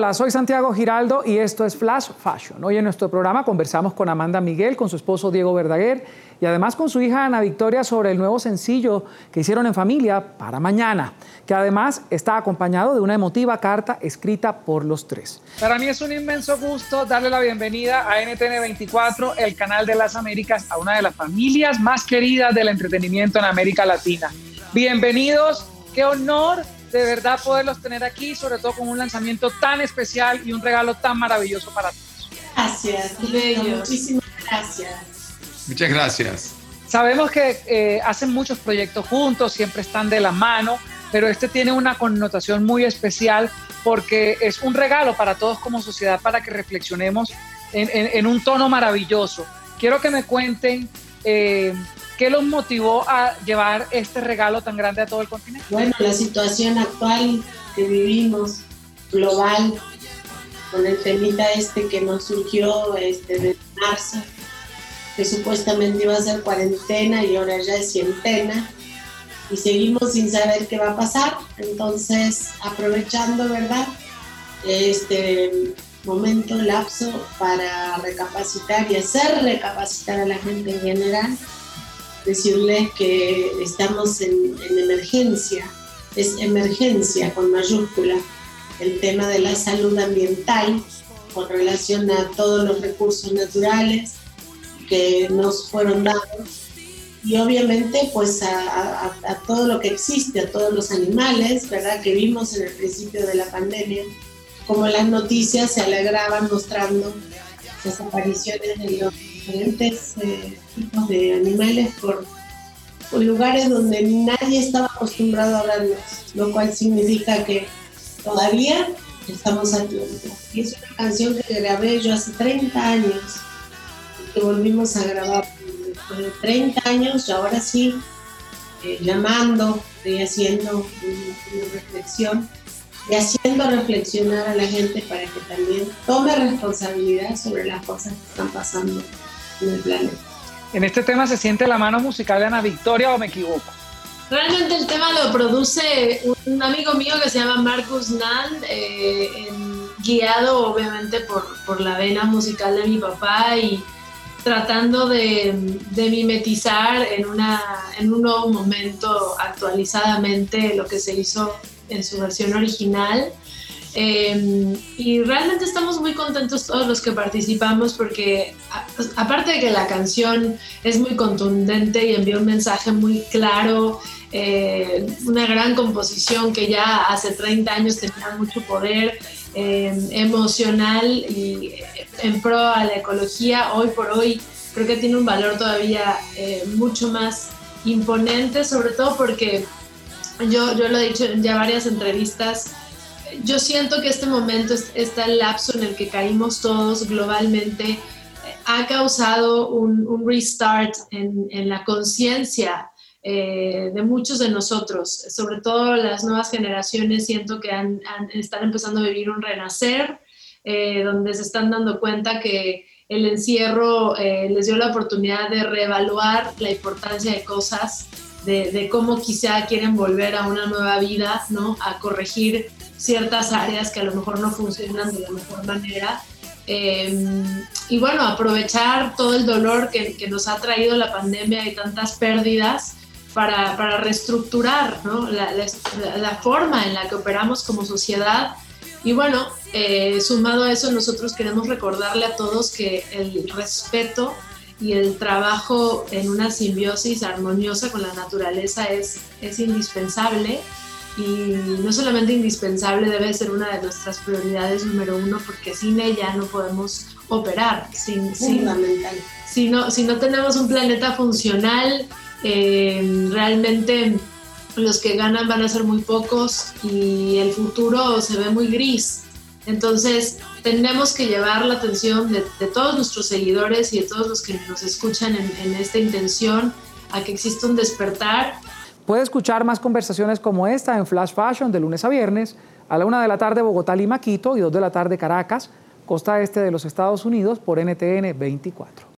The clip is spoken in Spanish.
Hola, soy Santiago Giraldo y esto es Flash Fashion. Hoy en nuestro programa conversamos con Amanda Miguel, con su esposo Diego Verdaguer y además con su hija Ana Victoria sobre el nuevo sencillo que hicieron en familia para mañana, que además está acompañado de una emotiva carta escrita por los tres. Para mí es un inmenso gusto darle la bienvenida a NTN 24, el canal de las Américas, a una de las familias más queridas del entretenimiento en América Latina. Bienvenidos, qué honor de verdad poderlos tener aquí, sobre todo con un lanzamiento tan especial y un regalo tan maravilloso para todos. Gracias, muchísimas gracias. Muchas gracias. Sabemos que eh, hacen muchos proyectos juntos, siempre están de la mano, pero este tiene una connotación muy especial porque es un regalo para todos como sociedad para que reflexionemos en, un tono maravilloso. Quiero que me cuenten eh, ¿Qué los motivó a llevar este regalo tan grande a todo el continente? Bueno, la situación actual que vivimos, global, con el temita este que nos surgió este, de marzo, que supuestamente iba a ser cuarentena y ahora ya es cientena, y seguimos sin saber qué va a pasar. Entonces, aprovechando, ¿verdad? Este momento, lapso, para recapacitar y hacer recapacitar a la gente en general decirles que estamos en, emergencia, es emergencia con mayúscula, el tema de la salud ambiental con relación a todos los recursos naturales que nos fueron dados y obviamente pues a, todo lo que existe, a todos los animales, ¿verdad? Que vimos en el principio de la pandemia, como las noticias se alegraban mostrando las apariciones de los diferentes eh, tipos de animales por, lugares donde nadie estaba acostumbrado a verlos, lo cual significa que todavía estamos a tiempo. Y es una canción que grabé yo hace 30 años, que volvimos a grabar después de 30 años, y ahora sí, eh, llamando y haciendo una reflexión y haciendo reflexionar a la gente para que también tome responsabilidad sobre las cosas que están pasando en el planeta. ¿En este tema se siente la mano musical de Ana Victoria o me equivoco? Realmente el tema lo produce un amigo mío que se llama Marcus Nand, eh, guiado obviamente por, por, la vena musical de mi papá y tratando de, de, mimetizar en, una, en un nuevo momento actualizadamente lo que se hizo en su versión original. Em, y realmente estamos muy contentos todos los que participamos porque pues, aparte de que la canción es muy contundente y envía un mensaje muy claro, eh, una gran composición que ya hace 30 años tenía mucho poder em, emocional y en pro a la ecología, hoy por hoy creo que tiene un valor todavía eh, mucho más imponente, sobre todo porque yo, yo lo he dicho en ya varias entrevistas, yo siento que este momento, este lapso en el que caímos todos globalmente, eh, ha causado un, restart en, la conciencia eh, de muchos de nosotros, sobre todo las nuevas generaciones, siento que están empezando a vivir un renacer, eh, donde se están dando cuenta que el encierro les dio la oportunidad de reevaluar la importancia de cosas, de, de, cómo quizá quieren volver a una nueva vida, ¿no? A corregir ciertas áreas que a lo mejor no funcionan de la mejor manera. Em, y bueno, aprovechar todo el dolor que, que, nos ha traído la pandemia y tantas pérdidas para, para reestructurar ¿no? la, la, forma en la que operamos como sociedad. Y bueno, eh, sumado a eso, nosotros queremos recordarle a todos que el respeto y el trabajo en una simbiosis armoniosa con la naturaleza es, es indispensable y no solamente indispensable, debe ser una de nuestras prioridades número uno, porque sin ella no podemos operar. Sin, Fundamental. si, no, si no tenemos un planeta funcional, eh, realmente los que ganan van a ser muy pocos y el futuro se ve muy gris. Entonces, tenemos que llevar la atención de, todos nuestros seguidores y de todos los que nos escuchan en, en esta intención a que exista un despertar Puede escuchar más conversaciones como esta en Flash Fashion de lunes a viernes, a la una de la tarde Bogotá, Lima, Quito y dos de la tarde Caracas, costa este de los Estados Unidos por NTN 24.